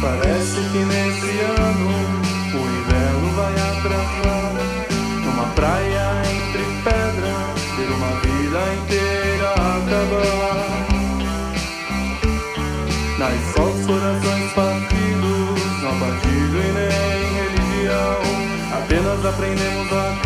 Parece que nesse ano o inverno vai atrasar. São só os corações partidos Não partido e nem religião. Apenas aprendemos a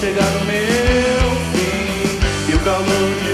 chegar no meu fim. E o calor de